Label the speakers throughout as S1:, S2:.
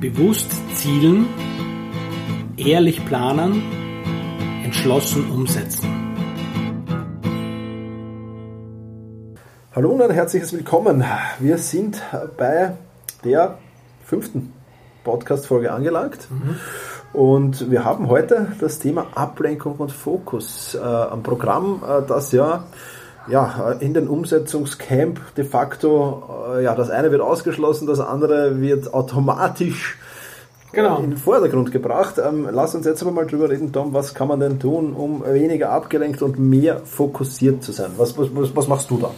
S1: Bewusst zielen, ehrlich planen, entschlossen umsetzen.
S2: Hallo und ein herzliches Willkommen. Wir sind bei der fünften Podcast-Folge angelangt. Mhm. Und wir haben heute das Thema Ablenkung und Fokus äh, am Programm, äh, das ja ja, in den Umsetzungscamp de facto, äh, ja, das eine wird ausgeschlossen, das andere wird automatisch genau. in den Vordergrund gebracht. Ähm, lass uns jetzt aber mal drüber reden, Tom, was kann man denn tun, um weniger abgelenkt und mehr fokussiert zu sein? Was, was, was machst du da?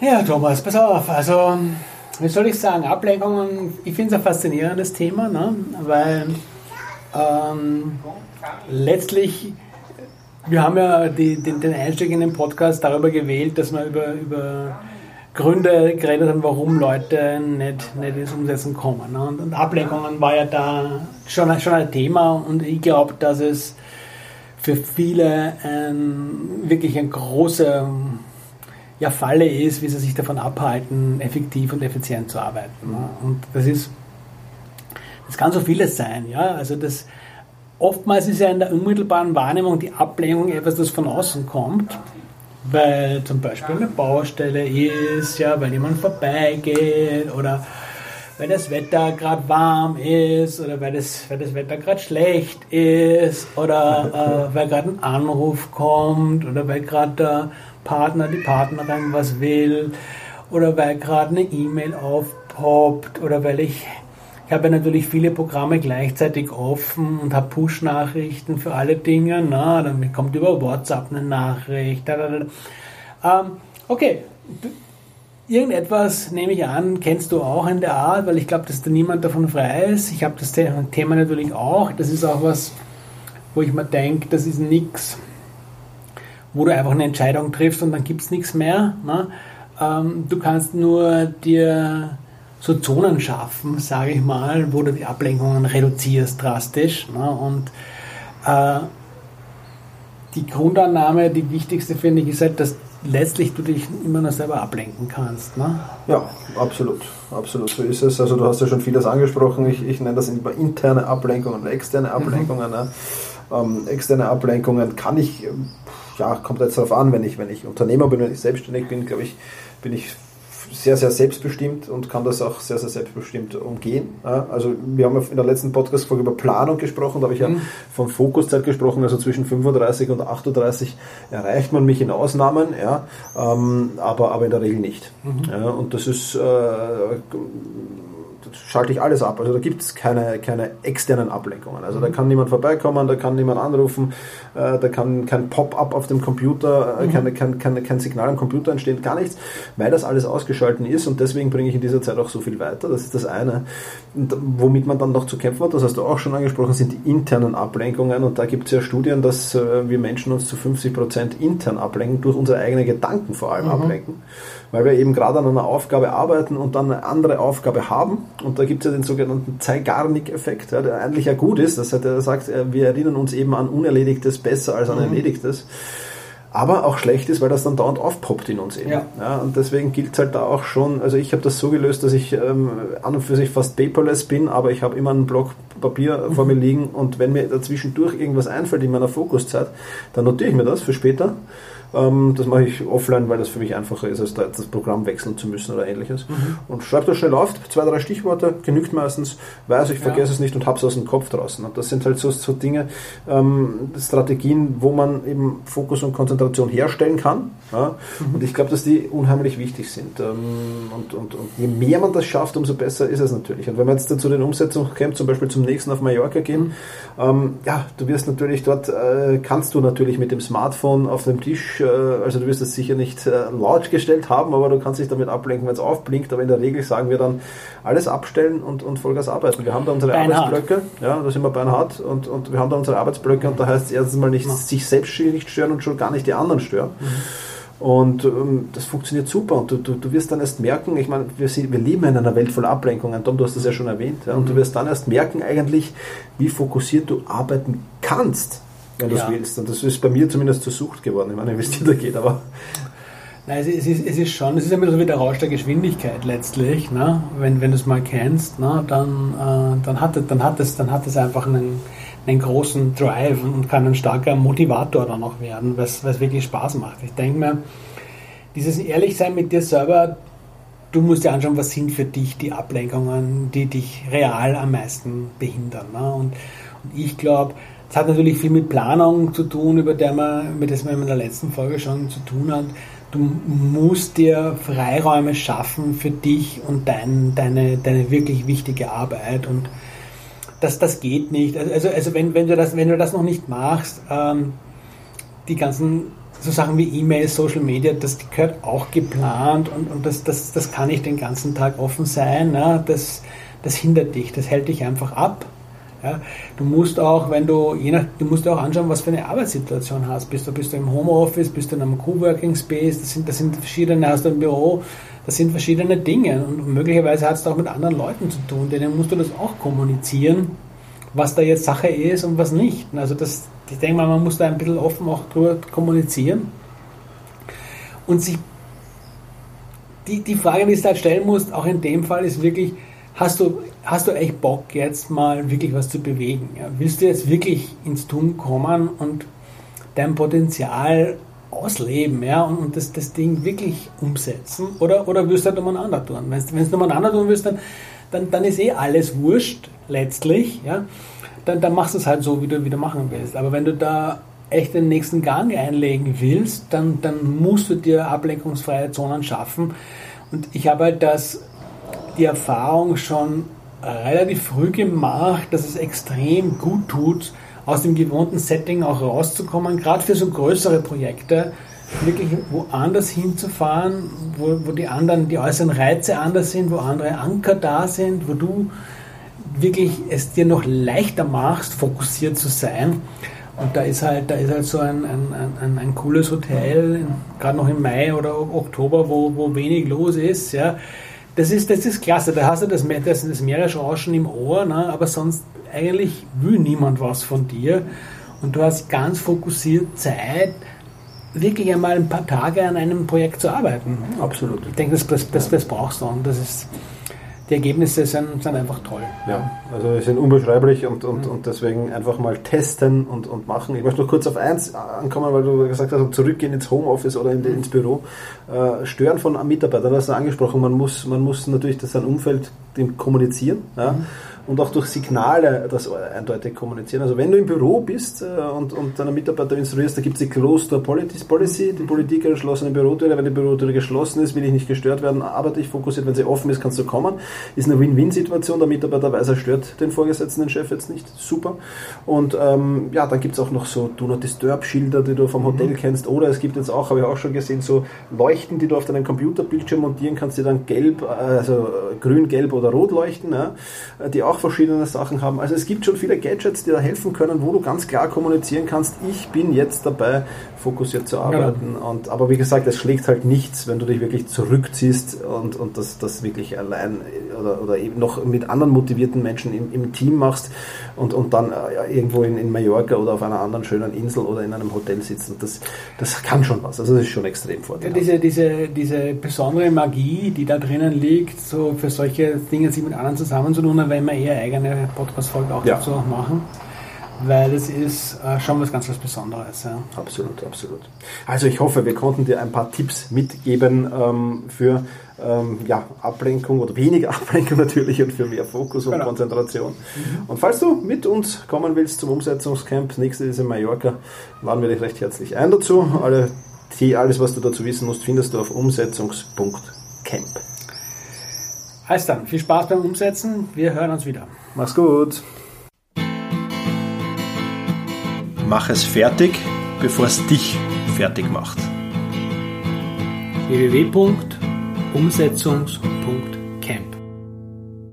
S1: Ja, Thomas, pass auf, also, wie soll ich sagen, Ablenkungen, ich finde es ein faszinierendes Thema, ne? weil ähm, letztlich wir haben ja die, den, den, Einstieg in den Podcast darüber gewählt, dass wir über, über Gründe geredet haben, warum Leute nicht, nicht ins Umsetzen kommen. Ne? Und, und, Ablenkungen war ja da schon, schon ein Thema und ich glaube, dass es für viele ein, wirklich ein großer ja, Falle ist, wie sie sich davon abhalten, effektiv und effizient zu arbeiten. Ne? Und das ist, das kann so vieles sein. Ja? Also das, oftmals ist ja in der unmittelbaren Wahrnehmung die Ablehnung etwas, das von außen kommt, weil zum Beispiel eine Baustelle ist, ja, weil jemand vorbeigeht oder weil das Wetter gerade warm ist oder weil das, weil das Wetter gerade schlecht ist oder äh, weil gerade ein Anruf kommt oder weil gerade der Partner, die Partnerin was will oder weil gerade eine E-Mail aufpoppt oder weil ich ich habe natürlich viele Programme gleichzeitig offen und habe Push-Nachrichten für alle Dinge. Na, dann kommt über WhatsApp eine Nachricht. Ähm, okay, irgendetwas nehme ich an, kennst du auch in der Art, weil ich glaube, dass da niemand davon frei ist. Ich habe das Thema natürlich auch. Das ist auch was, wo ich mir denke, das ist nichts, wo du einfach eine Entscheidung triffst und dann gibt es nichts mehr. Ne? Ähm, du kannst nur dir so Zonen schaffen, sage ich mal, wo du die Ablenkungen reduzierst drastisch. Ne? Und äh, die Grundannahme, die wichtigste finde ich, ist halt, dass letztlich du dich immer noch selber ablenken kannst. Ne?
S2: Ja, absolut. Absolut, so ist es. Also du hast ja schon vieles angesprochen. Ich, ich nenne das immer interne Ablenkungen und externe mhm. Ablenkungen. Mhm. Ne? Ähm, externe Ablenkungen kann ich, ja, kommt jetzt darauf an, wenn ich, wenn ich Unternehmer bin, wenn ich selbstständig bin, glaube ich, bin ich sehr, sehr selbstbestimmt und kann das auch sehr, sehr selbstbestimmt umgehen. Also wir haben in der letzten Podcast-Folge über Planung gesprochen, da habe ich ja mhm. von Fokuszeit gesprochen, also zwischen 35 und 38 erreicht man mich in Ausnahmen, ja, ähm, aber, aber in der Regel nicht. Mhm. Ja, und das ist äh, schalte ich alles ab. Also da gibt es keine, keine externen Ablenkungen. Also da mhm. kann niemand vorbeikommen, da kann niemand anrufen, äh, da kann kein Pop-up auf dem Computer, äh, mhm. keine, kein, keine, kein Signal am Computer entstehen, gar nichts, weil das alles ausgeschalten ist und deswegen bringe ich in dieser Zeit auch so viel weiter. Das ist das eine. Und womit man dann noch zu kämpfen hat, das hast du auch schon angesprochen, sind die internen Ablenkungen und da gibt es ja Studien, dass äh, wir Menschen uns zu 50 Prozent intern ablenken, durch unsere eigenen Gedanken vor allem mhm. ablenken weil wir eben gerade an einer Aufgabe arbeiten und dann eine andere Aufgabe haben. Und da gibt es ja den sogenannten Zeigarnik-Effekt, ja, der eigentlich ja gut ist. Das heißt, er sagt, äh, wir erinnern uns eben an Unerledigtes besser als an mhm. Aber auch schlecht ist, weil das dann dauernd aufpoppt in uns eben. Ja. ja und deswegen gilt es halt da auch schon, also ich habe das so gelöst, dass ich ähm, an und für sich fast paperless bin, aber ich habe immer einen Block Papier vor mir liegen und wenn mir dazwischendurch irgendwas einfällt in meiner Fokuszeit, dann notiere ich mir das für später ähm, das mache ich offline, weil das für mich einfacher ist, als das Programm wechseln zu müssen oder ähnliches. Mhm. Und schreibe das schnell auf, zwei, drei Stichworte, genügt meistens, weiß ich, vergesse ja. es nicht und habe es aus dem Kopf draußen. Und das sind halt so, so Dinge, ähm, Strategien, wo man eben Fokus und Konzentration herstellen kann. Ja? Mhm. Und ich glaube, dass die unheimlich wichtig sind. Ähm, und, und, und je mehr man das schafft, umso besser ist es natürlich. Und wenn man jetzt zu den Umsetzungscamps zum Beispiel zum nächsten auf Mallorca gehen, mhm. ähm, ja, du wirst natürlich dort, äh, kannst du natürlich mit dem Smartphone auf dem Tisch äh, also du wirst es sicher nicht äh, laut gestellt haben, aber du kannst dich damit ablenken, wenn es aufblinkt. Aber in der Regel sagen wir dann alles abstellen und, und Vollgas arbeiten. Wir haben da unsere Beinhard. Arbeitsblöcke, ja, da sind wir beinhart und, und wir haben da unsere Arbeitsblöcke und da heißt es erstens mal nicht sich selbst nicht stören und schon gar nicht die anderen stören. Mhm. Und ähm, das funktioniert super. Und du, du, du wirst dann erst merken, ich meine, wir, wir leben in einer Welt voller Ablenkungen. Tom, du hast das ja schon erwähnt. Ja, und mhm. du wirst dann erst merken, eigentlich, wie fokussiert du arbeiten kannst wenn du es ja. willst. Und das ist bei mir zumindest zur Sucht geworden. Ich meine, wie es dir da geht, aber.
S1: Nein, es, ist, es ist schon, es ist immer so wie der Rausch der Geschwindigkeit letztlich. Ne? Wenn, wenn du es mal kennst, ne? dann, äh, dann, hat dann, hat es, dann hat es einfach einen, einen großen Drive und kann ein starker Motivator dann auch werden, was, was wirklich Spaß macht. Ich denke mir, dieses Ehrlichsein mit dir selber, du musst dir anschauen, was sind für dich die Ablenkungen, die dich real am meisten behindern. Ne? Und, und ich glaube, es hat natürlich viel mit Planung zu tun, über der man, mit das man in der letzten Folge schon zu tun hat. Du musst dir Freiräume schaffen für dich und dein, deine, deine wirklich wichtige Arbeit. Und das, das geht nicht. Also, also wenn, wenn, du das, wenn du das noch nicht machst, ähm, die ganzen so Sachen wie E-Mails, Social Media, das gehört auch geplant und, und das, das, das kann nicht den ganzen Tag offen sein. Ne? Das, das hindert dich, das hält dich einfach ab. Ja, du musst auch, wenn du, je nach, du musst auch anschauen, was für eine Arbeitssituation hast. Bist du, bist du im Homeoffice, bist du in einem Coworking Space, das sind, das sind verschiedene, hast du ein Büro, das sind verschiedene Dinge und möglicherweise hat es auch mit anderen Leuten zu tun, denen musst du das auch kommunizieren, was da jetzt Sache ist und was nicht. Also das, ich denke mal, man muss da ein bisschen offen auch drüber kommunizieren und sich die, die Frage, die du halt stellen musst, auch in dem Fall, ist wirklich, hast du, hast du echt Bock, jetzt mal wirklich was zu bewegen? Ja? Willst du jetzt wirklich ins Tun kommen und dein Potenzial ausleben ja? und, und das, das Ding wirklich umsetzen? Oder, oder willst du halt anders tun? Wenn du es anders tun willst, dann, dann, dann ist eh alles wurscht, letztlich. Ja? Dann, dann machst du es halt so, wie du wieder machen willst. Aber wenn du da echt den nächsten Gang einlegen willst, dann, dann musst du dir ablenkungsfreie Zonen schaffen. Und ich habe halt das die Erfahrung schon relativ früh gemacht, dass es extrem gut tut, aus dem gewohnten Setting auch rauszukommen, gerade für so größere Projekte, wirklich woanders hinzufahren, wo, wo die anderen, die äußeren Reize anders sind, wo andere Anker da sind, wo du wirklich es dir noch leichter machst, fokussiert zu sein. Und da ist halt, da ist halt so ein, ein, ein, ein cooles Hotel, gerade noch im Mai oder Oktober, wo, wo wenig los ist, ja, das ist, das ist klasse. Da hast du das, das, das Meeresrauschen im Ohr, ne? aber sonst eigentlich will niemand was von dir. Und du hast ganz fokussiert Zeit, wirklich einmal ein paar Tage an einem Projekt zu arbeiten.
S2: Absolut.
S1: Ich denke, das, das, das, das brauchst du. Und das ist, die Ergebnisse sind, sind einfach toll.
S2: Ja, also sind unbeschreiblich und, und, mhm. und deswegen einfach mal testen und, und machen. Ich möchte noch kurz auf eins ankommen, weil du gesagt hast, zurückgehen ins Homeoffice oder in, ins Büro. Äh, Stören von Mitarbeitern, das hast du angesprochen. Man muss, man muss natürlich das sein Umfeld kommunizieren. Ja? Mhm und auch durch Signale das eindeutig kommunizieren. Also wenn du im Büro bist äh, und, und deine Mitarbeiter instruierst, da gibt es die Closed Door Policy, die Politik der geschlossenen Bürotüre. Wenn die Bürotüre geschlossen ist, will ich nicht gestört werden, arbeite ich fokussiert. Wenn sie offen ist, kannst du kommen. Ist eine Win-Win-Situation. Der Mitarbeiter weiß, er stört den Vorgesetzten, den Chef jetzt nicht. Super. Und ähm, ja, dann gibt es auch noch so Do Not Disturb-Schilder, die du vom Hotel mhm. kennst. Oder es gibt jetzt auch, habe ich auch schon gesehen, so Leuchten, die du auf deinen Computerbildschirm montieren kannst, die dann gelb, äh, also grün, gelb oder rot leuchten, ja, die auch auch verschiedene Sachen haben. Also es gibt schon viele Gadgets, die da helfen können, wo du ganz klar kommunizieren kannst, ich bin jetzt dabei, fokussiert zu arbeiten. Ja. Und, aber wie gesagt, es schlägt halt nichts, wenn du dich wirklich zurückziehst und, und das, das wirklich allein oder, oder eben noch mit anderen motivierten Menschen im, im Team machst und, und dann äh, irgendwo in, in Mallorca oder auf einer anderen schönen Insel oder in einem Hotel sitzt. Und das, das kann schon was. Also das ist schon extrem vorteilhaft.
S1: Ja, diese, diese, diese besondere Magie, die da drinnen liegt, so für solche Dinge sich mit anderen zusammenzutun, wenn wir eher eigene Podcast-Folge auch ja. dazu machen weil es ist äh, schon was ganz was Besonderes. Ja.
S2: Absolut, absolut. Also ich hoffe, wir konnten dir ein paar Tipps mitgeben ähm, für ähm, ja, Ablenkung oder weniger Ablenkung natürlich und für mehr Fokus und genau. Konzentration. Mhm. Und falls du mit uns kommen willst zum Umsetzungscamp, nächstes ist in Mallorca, laden wir dich recht herzlich ein dazu. Alle, die, alles, was du dazu wissen musst, findest du auf umsetzungs.camp.
S1: Alles dann, viel Spaß beim Umsetzen. Wir hören uns wieder.
S2: Mach's gut.
S3: Mach es fertig, bevor es dich fertig macht.
S1: www.umsetzungs.de